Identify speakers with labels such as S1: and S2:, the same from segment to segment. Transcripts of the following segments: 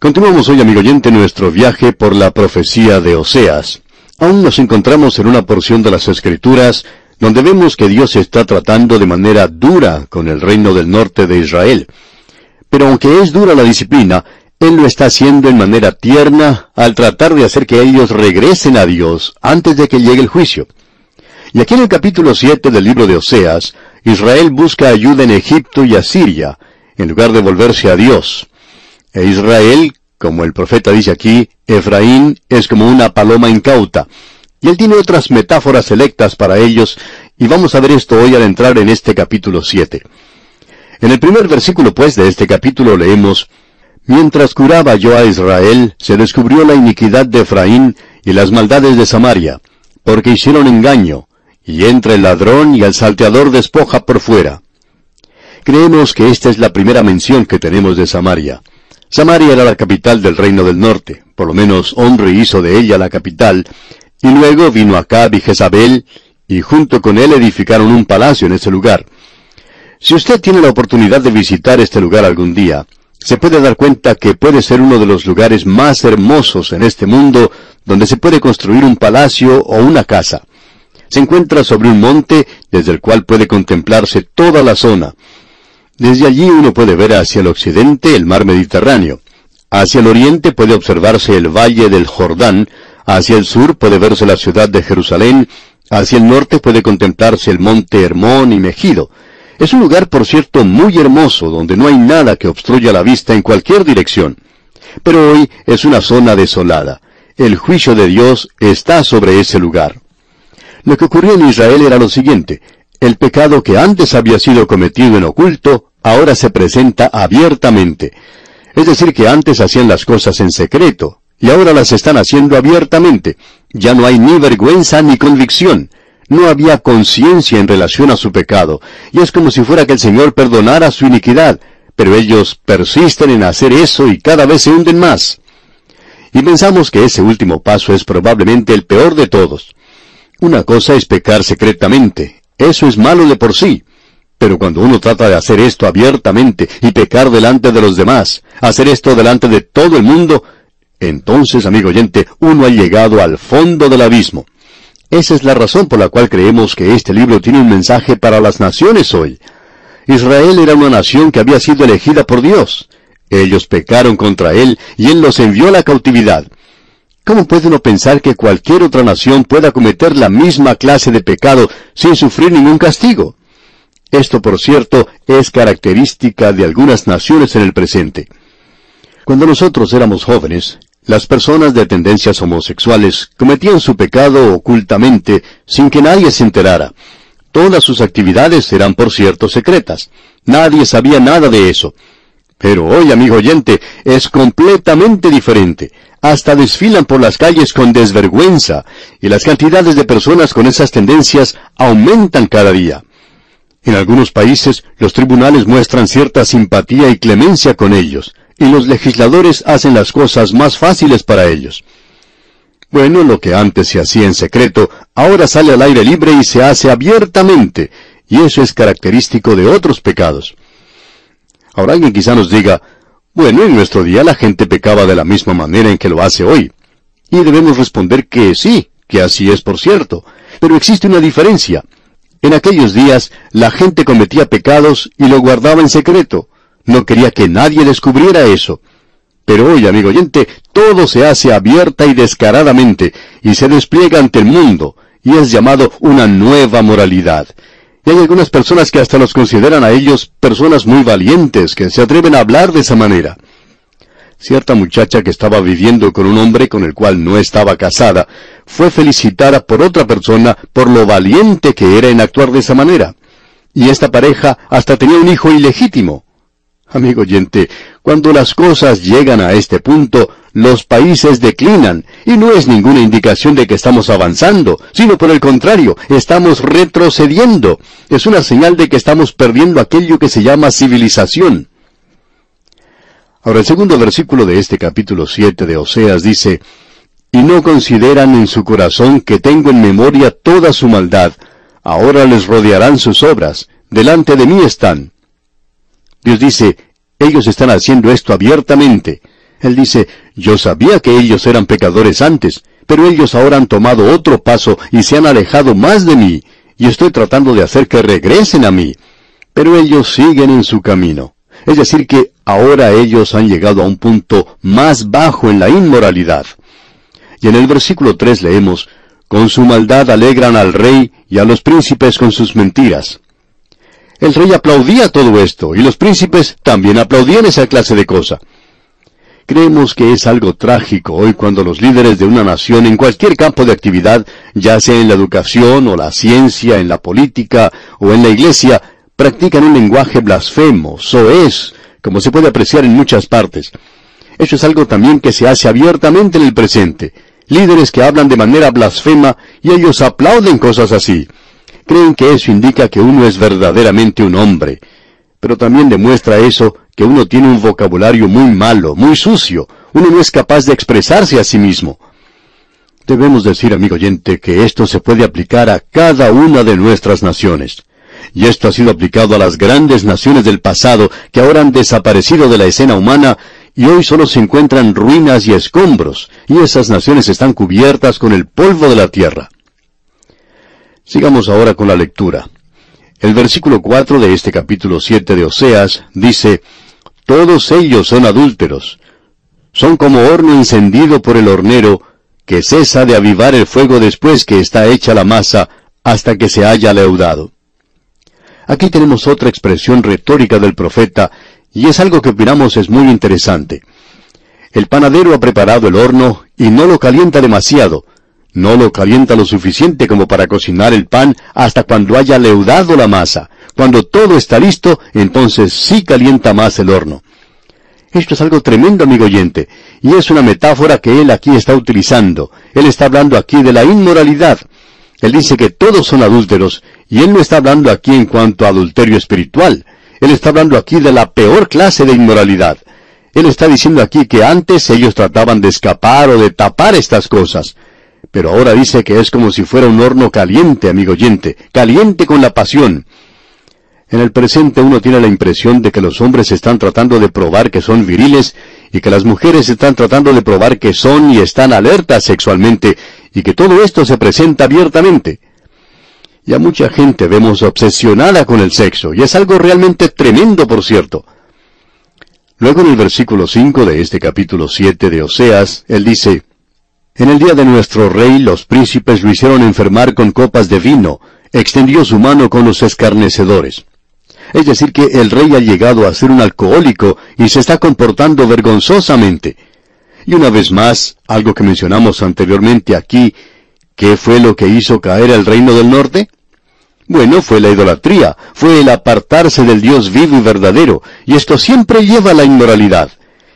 S1: Continuamos hoy, amigo oyente, nuestro viaje por la profecía de Oseas. Aún nos encontramos en una porción de las Escrituras donde vemos que Dios está tratando de manera dura con el reino del norte de Israel. Pero aunque es dura la disciplina, Él lo está haciendo en manera tierna al tratar de hacer que ellos regresen a Dios antes de que llegue el juicio. Y aquí en el capítulo 7 del libro de Oseas, Israel busca ayuda en Egipto y Asiria, en lugar de volverse a Dios. E Israel, como el profeta dice aquí, Efraín es como una paloma incauta. Y él tiene otras metáforas selectas para ellos, y vamos a ver esto hoy al entrar en este capítulo 7. En el primer versículo, pues, de este capítulo leemos, Mientras curaba yo a Israel, se descubrió la iniquidad de Efraín y las maldades de Samaria, porque hicieron engaño, y entra el ladrón y el salteador despoja por fuera. Creemos que esta es la primera mención que tenemos de Samaria. Samaria era la capital del reino del norte, por lo menos Omri hizo de ella la capital, y luego vino Acab y Jezabel, y junto con él edificaron un palacio en ese lugar. Si usted tiene la oportunidad de visitar este lugar algún día, se puede dar cuenta que puede ser uno de los lugares más hermosos en este mundo donde se puede construir un palacio o una casa. Se encuentra sobre un monte desde el cual puede contemplarse toda la zona. Desde allí uno puede ver hacia el occidente el mar Mediterráneo. Hacia el oriente puede observarse el valle del Jordán, hacia el sur puede verse la ciudad de Jerusalén, hacia el norte puede contemplarse el monte Hermón y Megido. Es un lugar, por cierto, muy hermoso, donde no hay nada que obstruya la vista en cualquier dirección. Pero hoy es una zona desolada. El juicio de Dios está sobre ese lugar. Lo que ocurrió en Israel era lo siguiente. El pecado que antes había sido cometido en oculto, ahora se presenta abiertamente. Es decir, que antes hacían las cosas en secreto, y ahora las están haciendo abiertamente. Ya no hay ni vergüenza ni convicción. No había conciencia en relación a su pecado, y es como si fuera que el Señor perdonara su iniquidad, pero ellos persisten en hacer eso y cada vez se hunden más. Y pensamos que ese último paso es probablemente el peor de todos. Una cosa es pecar secretamente, eso es malo de por sí. Pero cuando uno trata de hacer esto abiertamente y pecar delante de los demás, hacer esto delante de todo el mundo, entonces, amigo oyente, uno ha llegado al fondo del abismo. Esa es la razón por la cual creemos que este libro tiene un mensaje para las naciones hoy. Israel era una nación que había sido elegida por Dios. Ellos pecaron contra Él y Él los envió a la cautividad. ¿Cómo puede uno pensar que cualquier otra nación pueda cometer la misma clase de pecado sin sufrir ningún castigo? Esto, por cierto, es característica de algunas naciones en el presente. Cuando nosotros éramos jóvenes, las personas de tendencias homosexuales cometían su pecado ocultamente sin que nadie se enterara. Todas sus actividades eran, por cierto, secretas. Nadie sabía nada de eso. Pero hoy, amigo oyente, es completamente diferente. Hasta desfilan por las calles con desvergüenza, y las cantidades de personas con esas tendencias aumentan cada día. En algunos países, los tribunales muestran cierta simpatía y clemencia con ellos, y los legisladores hacen las cosas más fáciles para ellos. Bueno, lo que antes se hacía en secreto, ahora sale al aire libre y se hace abiertamente, y eso es característico de otros pecados. Ahora alguien quizá nos diga, bueno, en nuestro día la gente pecaba de la misma manera en que lo hace hoy. Y debemos responder que sí, que así es por cierto. Pero existe una diferencia. En aquellos días la gente cometía pecados y lo guardaba en secreto. No quería que nadie descubriera eso. Pero hoy, amigo oyente, todo se hace abierta y descaradamente, y se despliega ante el mundo, y es llamado una nueva moralidad. Y hay algunas personas que hasta los consideran a ellos personas muy valientes, que se atreven a hablar de esa manera. Cierta muchacha que estaba viviendo con un hombre con el cual no estaba casada, fue felicitada por otra persona por lo valiente que era en actuar de esa manera. Y esta pareja hasta tenía un hijo ilegítimo. Amigo oyente, cuando las cosas llegan a este punto, los países declinan, y no es ninguna indicación de que estamos avanzando, sino por el contrario, estamos retrocediendo. Es una señal de que estamos perdiendo aquello que se llama civilización. Ahora el segundo versículo de este capítulo 7 de Oseas dice, Y no consideran en su corazón que tengo en memoria toda su maldad, ahora les rodearán sus obras, delante de mí están. Dios dice, ellos están haciendo esto abiertamente. Él dice, yo sabía que ellos eran pecadores antes, pero ellos ahora han tomado otro paso y se han alejado más de mí, y estoy tratando de hacer que regresen a mí. Pero ellos siguen en su camino. Es decir, que ahora ellos han llegado a un punto más bajo en la inmoralidad. Y en el versículo 3 leemos, Con su maldad alegran al rey y a los príncipes con sus mentiras. El rey aplaudía todo esto, y los príncipes también aplaudían esa clase de cosa. Creemos que es algo trágico hoy cuando los líderes de una nación en cualquier campo de actividad, ya sea en la educación o la ciencia, en la política o en la iglesia, practican un lenguaje blasfemo, soez, como se puede apreciar en muchas partes. Eso es algo también que se hace abiertamente en el presente. Líderes que hablan de manera blasfema y ellos aplauden cosas así. Creen que eso indica que uno es verdaderamente un hombre. Pero también demuestra eso que uno tiene un vocabulario muy malo, muy sucio. Uno no es capaz de expresarse a sí mismo. Debemos decir, amigo oyente, que esto se puede aplicar a cada una de nuestras naciones. Y esto ha sido aplicado a las grandes naciones del pasado que ahora han desaparecido de la escena humana y hoy solo se encuentran ruinas y escombros, y esas naciones están cubiertas con el polvo de la tierra. Sigamos ahora con la lectura. El versículo 4 de este capítulo 7 de Oseas dice, todos ellos son adúlteros. Son como horno encendido por el hornero, que cesa de avivar el fuego después que está hecha la masa, hasta que se haya leudado. Aquí tenemos otra expresión retórica del profeta, y es algo que opinamos es muy interesante. El panadero ha preparado el horno y no lo calienta demasiado. No lo calienta lo suficiente como para cocinar el pan hasta cuando haya leudado la masa. Cuando todo está listo, entonces sí calienta más el horno. Esto es algo tremendo, amigo oyente, y es una metáfora que él aquí está utilizando. Él está hablando aquí de la inmoralidad. Él dice que todos son adúlteros, y él no está hablando aquí en cuanto a adulterio espiritual. Él está hablando aquí de la peor clase de inmoralidad. Él está diciendo aquí que antes ellos trataban de escapar o de tapar estas cosas. Pero ahora dice que es como si fuera un horno caliente, amigo oyente, caliente con la pasión. En el presente uno tiene la impresión de que los hombres están tratando de probar que son viriles y que las mujeres están tratando de probar que son y están alertas sexualmente y que todo esto se presenta abiertamente. Y a mucha gente vemos obsesionada con el sexo y es algo realmente tremendo, por cierto. Luego en el versículo 5 de este capítulo 7 de Oseas, él dice, En el día de nuestro rey los príncipes lo hicieron enfermar con copas de vino, extendió su mano con los escarnecedores. Es decir, que el rey ha llegado a ser un alcohólico y se está comportando vergonzosamente. Y una vez más, algo que mencionamos anteriormente aquí, ¿qué fue lo que hizo caer al reino del norte? Bueno, fue la idolatría, fue el apartarse del Dios vivo y verdadero, y esto siempre lleva a la inmoralidad.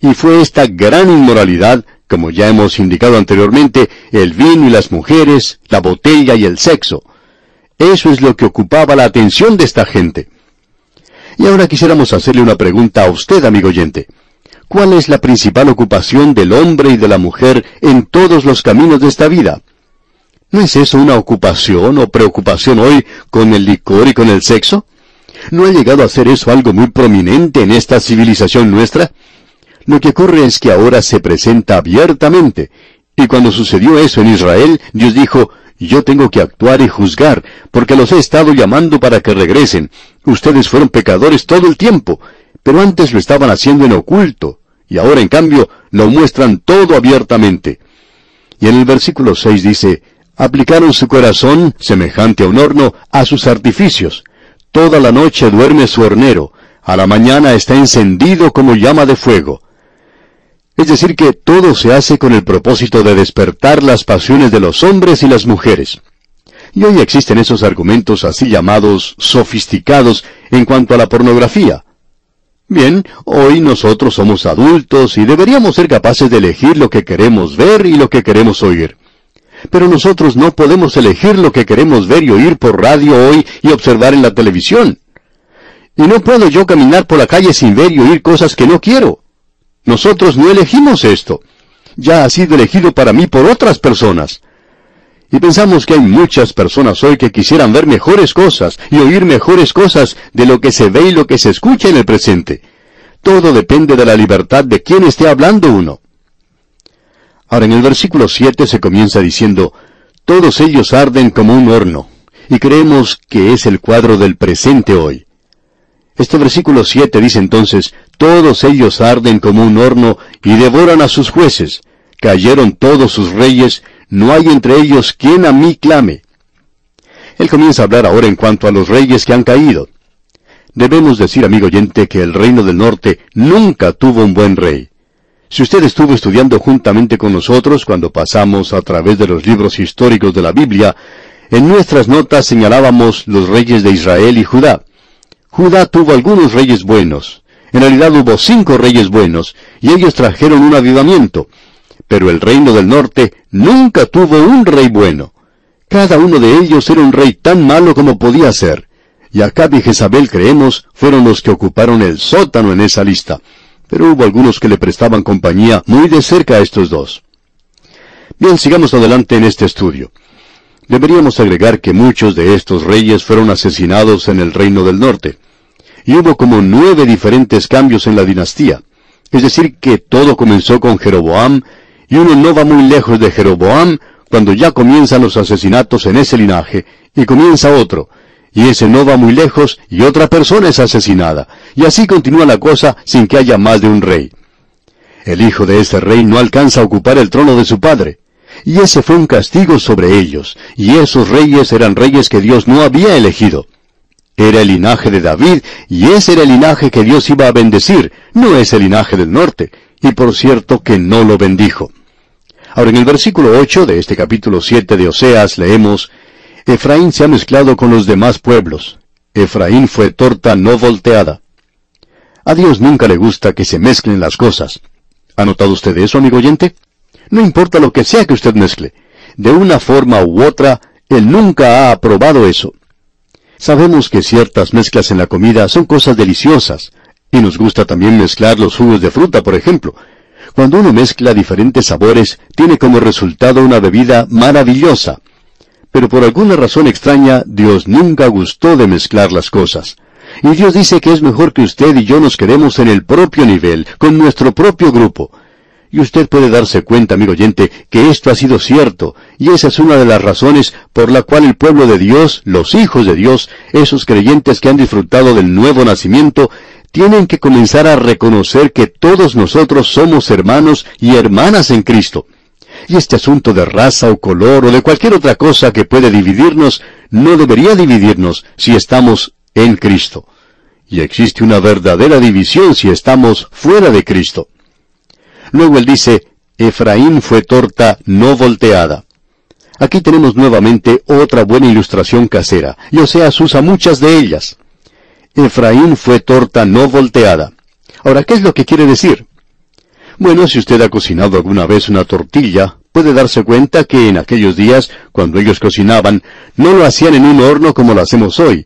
S1: Y fue esta gran inmoralidad, como ya hemos indicado anteriormente, el vino y las mujeres, la botella y el sexo. Eso es lo que ocupaba la atención de esta gente. Y ahora quisiéramos hacerle una pregunta a usted, amigo oyente. ¿Cuál es la principal ocupación del hombre y de la mujer en todos los caminos de esta vida? ¿No es eso una ocupación o preocupación hoy con el licor y con el sexo? ¿No ha llegado a ser eso algo muy prominente en esta civilización nuestra? Lo que ocurre es que ahora se presenta abiertamente. Y cuando sucedió eso en Israel, Dios dijo, yo tengo que actuar y juzgar, porque los he estado llamando para que regresen. Ustedes fueron pecadores todo el tiempo, pero antes lo estaban haciendo en oculto, y ahora en cambio lo muestran todo abiertamente. Y en el versículo 6 dice, aplicaron su corazón, semejante a un horno, a sus artificios. Toda la noche duerme su hornero, a la mañana está encendido como llama de fuego. Es decir, que todo se hace con el propósito de despertar las pasiones de los hombres y las mujeres. Y hoy existen esos argumentos así llamados sofisticados en cuanto a la pornografía. Bien, hoy nosotros somos adultos y deberíamos ser capaces de elegir lo que queremos ver y lo que queremos oír. Pero nosotros no podemos elegir lo que queremos ver y oír por radio hoy y observar en la televisión. Y no puedo yo caminar por la calle sin ver y oír cosas que no quiero. Nosotros no elegimos esto. Ya ha sido elegido para mí por otras personas. Y pensamos que hay muchas personas hoy que quisieran ver mejores cosas y oír mejores cosas de lo que se ve y lo que se escucha en el presente. Todo depende de la libertad de quien esté hablando uno. Ahora en el versículo 7 se comienza diciendo, Todos ellos arden como un horno, y creemos que es el cuadro del presente hoy. Este versículo 7 dice entonces, Todos ellos arden como un horno y devoran a sus jueces. Cayeron todos sus reyes, no hay entre ellos quien a mí clame. Él comienza a hablar ahora en cuanto a los reyes que han caído. Debemos decir, amigo oyente, que el reino del norte nunca tuvo un buen rey. Si usted estuvo estudiando juntamente con nosotros cuando pasamos a través de los libros históricos de la Biblia, en nuestras notas señalábamos los reyes de Israel y Judá. Judá tuvo algunos reyes buenos. En realidad hubo cinco reyes buenos, y ellos trajeron un avivamiento. Pero el reino del norte nunca tuvo un rey bueno. Cada uno de ellos era un rey tan malo como podía ser. Y Acab y Jezabel, creemos, fueron los que ocuparon el sótano en esa lista pero hubo algunos que le prestaban compañía muy de cerca a estos dos. Bien, sigamos adelante en este estudio. Deberíamos agregar que muchos de estos reyes fueron asesinados en el reino del norte. Y hubo como nueve diferentes cambios en la dinastía. Es decir, que todo comenzó con Jeroboam, y uno no va muy lejos de Jeroboam cuando ya comienzan los asesinatos en ese linaje, y comienza otro, y ese no va muy lejos y otra persona es asesinada, y así continúa la cosa sin que haya más de un rey. El hijo de ese rey no alcanza a ocupar el trono de su padre, y ese fue un castigo sobre ellos, y esos reyes eran reyes que Dios no había elegido. Era el linaje de David, y ese era el linaje que Dios iba a bendecir, no es el linaje del norte, y por cierto que no lo bendijo. Ahora en el versículo 8 de este capítulo 7 de Oseas leemos, Efraín se ha mezclado con los demás pueblos. Efraín fue torta no volteada. A Dios nunca le gusta que se mezclen las cosas. ¿Ha notado usted eso, amigo oyente? No importa lo que sea que usted mezcle. De una forma u otra, Él nunca ha aprobado eso. Sabemos que ciertas mezclas en la comida son cosas deliciosas, y nos gusta también mezclar los jugos de fruta, por ejemplo. Cuando uno mezcla diferentes sabores, tiene como resultado una bebida maravillosa pero por alguna razón extraña Dios nunca gustó de mezclar las cosas. Y Dios dice que es mejor que usted y yo nos quedemos en el propio nivel, con nuestro propio grupo. Y usted puede darse cuenta, amigo oyente, que esto ha sido cierto, y esa es una de las razones por la cual el pueblo de Dios, los hijos de Dios, esos creyentes que han disfrutado del nuevo nacimiento, tienen que comenzar a reconocer que todos nosotros somos hermanos y hermanas en Cristo. Y este asunto de raza o color o de cualquier otra cosa que puede dividirnos, no debería dividirnos si estamos en Cristo. Y existe una verdadera división si estamos fuera de Cristo. Luego él dice, Efraín fue torta no volteada. Aquí tenemos nuevamente otra buena ilustración casera, y Oseas usa muchas de ellas. Efraín fue torta no volteada. Ahora, ¿qué es lo que quiere decir? Bueno, si usted ha cocinado alguna vez una tortilla, puede darse cuenta que en aquellos días, cuando ellos cocinaban, no lo hacían en un horno como lo hacemos hoy.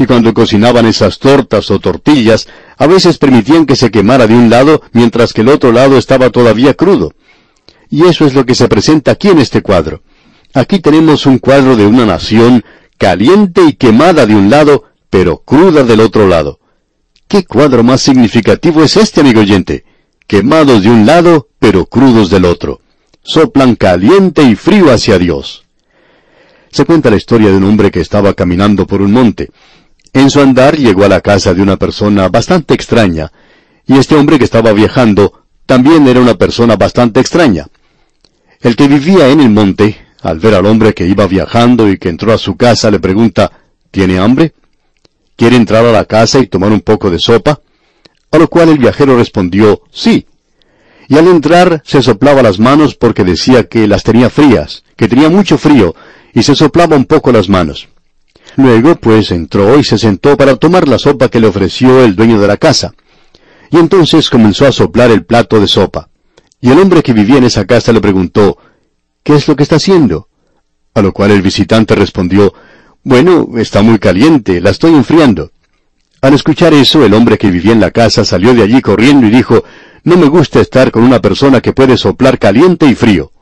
S1: Y cuando cocinaban esas tortas o tortillas, a veces permitían que se quemara de un lado mientras que el otro lado estaba todavía crudo. Y eso es lo que se presenta aquí en este cuadro. Aquí tenemos un cuadro de una nación caliente y quemada de un lado, pero cruda del otro lado. ¿Qué cuadro más significativo es este, amigo oyente? quemados de un lado, pero crudos del otro. Soplan caliente y frío hacia Dios. Se cuenta la historia de un hombre que estaba caminando por un monte. En su andar llegó a la casa de una persona bastante extraña, y este hombre que estaba viajando también era una persona bastante extraña. El que vivía en el monte, al ver al hombre que iba viajando y que entró a su casa, le pregunta, ¿Tiene hambre? ¿Quiere entrar a la casa y tomar un poco de sopa? A lo cual el viajero respondió, sí. Y al entrar se soplaba las manos porque decía que las tenía frías, que tenía mucho frío, y se soplaba un poco las manos. Luego, pues, entró y se sentó para tomar la sopa que le ofreció el dueño de la casa. Y entonces comenzó a soplar el plato de sopa. Y el hombre que vivía en esa casa le preguntó, ¿qué es lo que está haciendo? A lo cual el visitante respondió, bueno, está muy caliente, la estoy enfriando. Al escuchar eso, el hombre que vivía en la casa salió de allí corriendo y dijo, no me gusta estar con una persona que puede soplar caliente y frío.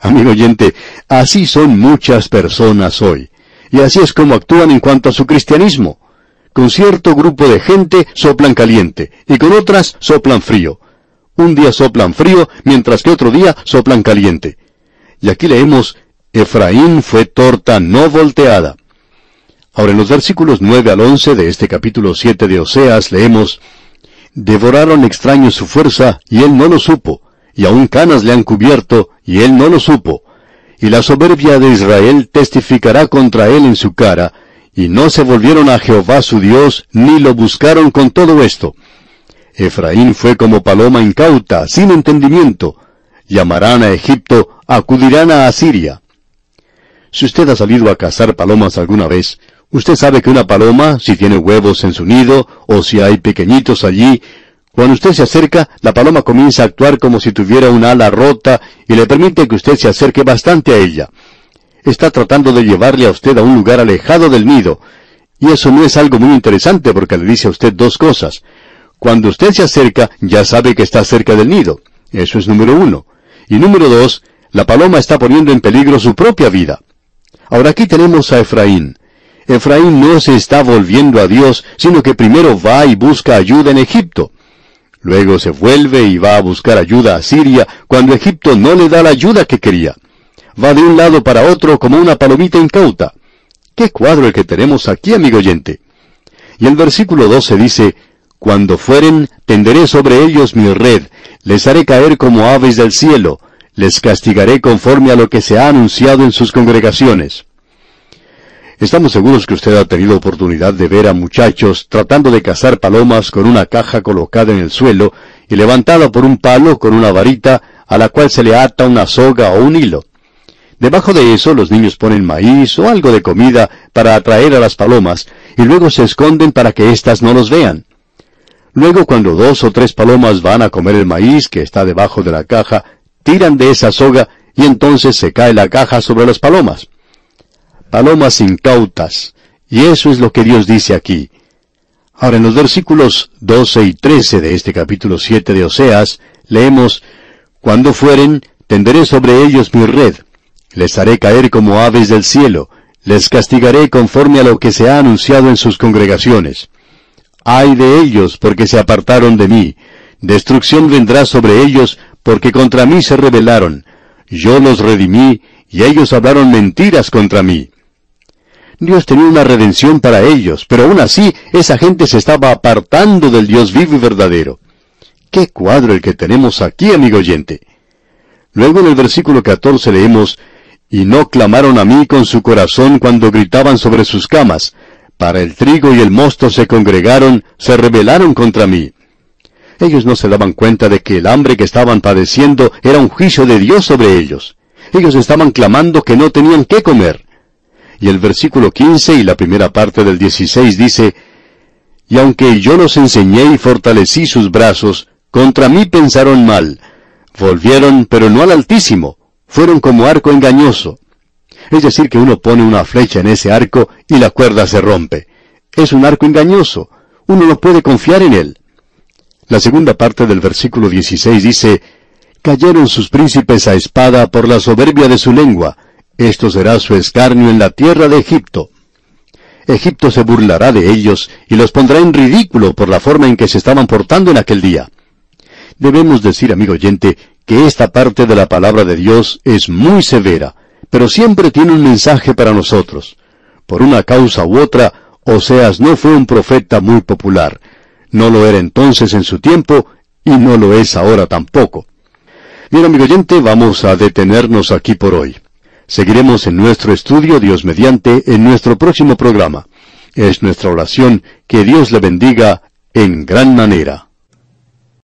S1: Amigo oyente, así son muchas personas hoy. Y así es como actúan en cuanto a su cristianismo. Con cierto grupo de gente soplan caliente y con otras soplan frío. Un día soplan frío, mientras que otro día soplan caliente. Y aquí leemos, Efraín fue torta no volteada. Ahora en los versículos 9 al 11 de este capítulo 7 de Oseas leemos, Devoraron extraños su fuerza, y él no lo supo, y aun canas le han cubierto, y él no lo supo. Y la soberbia de Israel testificará contra él en su cara, y no se volvieron a Jehová su Dios, ni lo buscaron con todo esto. Efraín fue como paloma incauta, sin entendimiento. Llamarán a Egipto, acudirán a Asiria. Si usted ha salido a cazar palomas alguna vez, Usted sabe que una paloma, si tiene huevos en su nido, o si hay pequeñitos allí, cuando usted se acerca, la paloma comienza a actuar como si tuviera una ala rota y le permite que usted se acerque bastante a ella. Está tratando de llevarle a usted a un lugar alejado del nido. Y eso no es algo muy interesante porque le dice a usted dos cosas. Cuando usted se acerca, ya sabe que está cerca del nido. Eso es número uno. Y número dos, la paloma está poniendo en peligro su propia vida. Ahora aquí tenemos a Efraín. Efraín no se está volviendo a Dios, sino que primero va y busca ayuda en Egipto. Luego se vuelve y va a buscar ayuda a Siria cuando Egipto no le da la ayuda que quería. Va de un lado para otro como una palomita incauta. ¿Qué cuadro el que tenemos aquí, amigo oyente? Y el versículo 12 dice, Cuando fueren, tenderé sobre ellos mi red, les haré caer como aves del cielo, les castigaré conforme a lo que se ha anunciado en sus congregaciones. Estamos seguros que usted ha tenido oportunidad de ver a muchachos tratando de cazar palomas con una caja colocada en el suelo y levantada por un palo con una varita a la cual se le ata una soga o un hilo. Debajo de eso los niños ponen maíz o algo de comida para atraer a las palomas y luego se esconden para que éstas no los vean. Luego cuando dos o tres palomas van a comer el maíz que está debajo de la caja, tiran de esa soga y entonces se cae la caja sobre las palomas palomas incautas. Y eso es lo que Dios dice aquí. Ahora en los versículos 12 y 13 de este capítulo 7 de Oseas, leemos, Cuando fueren, tenderé sobre ellos mi red, les haré caer como aves del cielo, les castigaré conforme a lo que se ha anunciado en sus congregaciones. Ay de ellos, porque se apartaron de mí, destrucción vendrá sobre ellos, porque contra mí se rebelaron. Yo los redimí, y ellos hablaron mentiras contra mí. Dios tenía una redención para ellos, pero aún así esa gente se estaba apartando del Dios vivo y verdadero. ¡Qué cuadro el que tenemos aquí, amigo oyente! Luego en el versículo 14 leemos, Y no clamaron a mí con su corazón cuando gritaban sobre sus camas. Para el trigo y el mosto se congregaron, se rebelaron contra mí. Ellos no se daban cuenta de que el hambre que estaban padeciendo era un juicio de Dios sobre ellos. Ellos estaban clamando que no tenían qué comer. Y el versículo 15 y la primera parte del 16 dice, Y aunque yo los enseñé y fortalecí sus brazos, contra mí pensaron mal. Volvieron, pero no al Altísimo. Fueron como arco engañoso. Es decir, que uno pone una flecha en ese arco y la cuerda se rompe. Es un arco engañoso. Uno no puede confiar en él. La segunda parte del versículo 16 dice, Cayeron sus príncipes a espada por la soberbia de su lengua, esto será su escarnio en la tierra de Egipto. Egipto se burlará de ellos y los pondrá en ridículo por la forma en que se estaban portando en aquel día. Debemos decir, amigo oyente, que esta parte de la palabra de Dios es muy severa, pero siempre tiene un mensaje para nosotros. Por una causa u otra, Oseas no fue un profeta muy popular. No lo era entonces en su tiempo y no lo es ahora tampoco. Bien, amigo oyente, vamos a detenernos aquí por hoy. Seguiremos en nuestro estudio, Dios mediante, en nuestro próximo programa. Es nuestra oración que Dios le bendiga en gran manera.